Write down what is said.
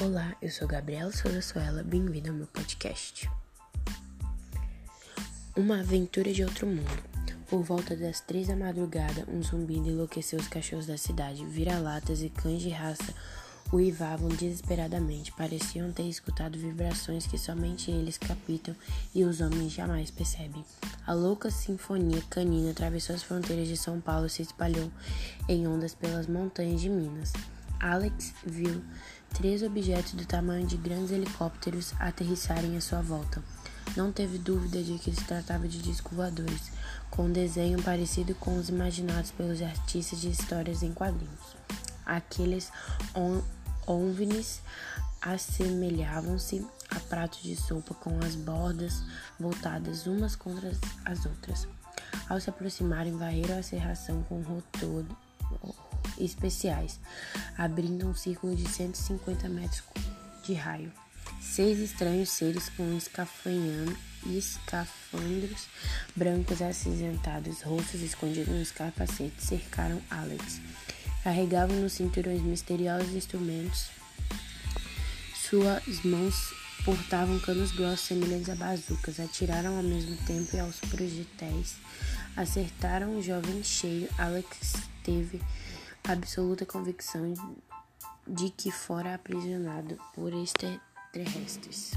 Olá, eu sou Gabriela Souza Soela, bem-vindo ao meu podcast. Uma aventura de outro mundo. Por volta das três da madrugada, um zumbido enlouqueceu os cachorros da cidade. Vira-latas e cães de raça uivavam desesperadamente. Pareciam ter escutado vibrações que somente eles captam e os homens jamais percebem. A louca sinfonia canina atravessou as fronteiras de São Paulo e se espalhou em ondas pelas montanhas de Minas. Alex viu três objetos do tamanho de grandes helicópteros aterrissarem à sua volta. Não teve dúvida de que se tratava de discos voadores, com um desenho parecido com os imaginados pelos artistas de histórias em quadrinhos. Aqueles OVNIs assemelhavam-se a pratos de sopa com as bordas voltadas umas contra as outras. Ao se aproximarem, varreram a serração com rotor especiais, abrindo um círculo de 150 metros de raio. Seis estranhos seres com escafandros brancos acinzentados, rostos escondidos nos capacetes, cercaram Alex. Carregavam nos cinturões misteriosos instrumentos. Suas mãos portavam canos grossos semelhantes a bazucas. Atiraram ao mesmo tempo e aos projéteis acertaram o jovem cheio. Alex teve absoluta convicção de que fora aprisionado por extraterrestres.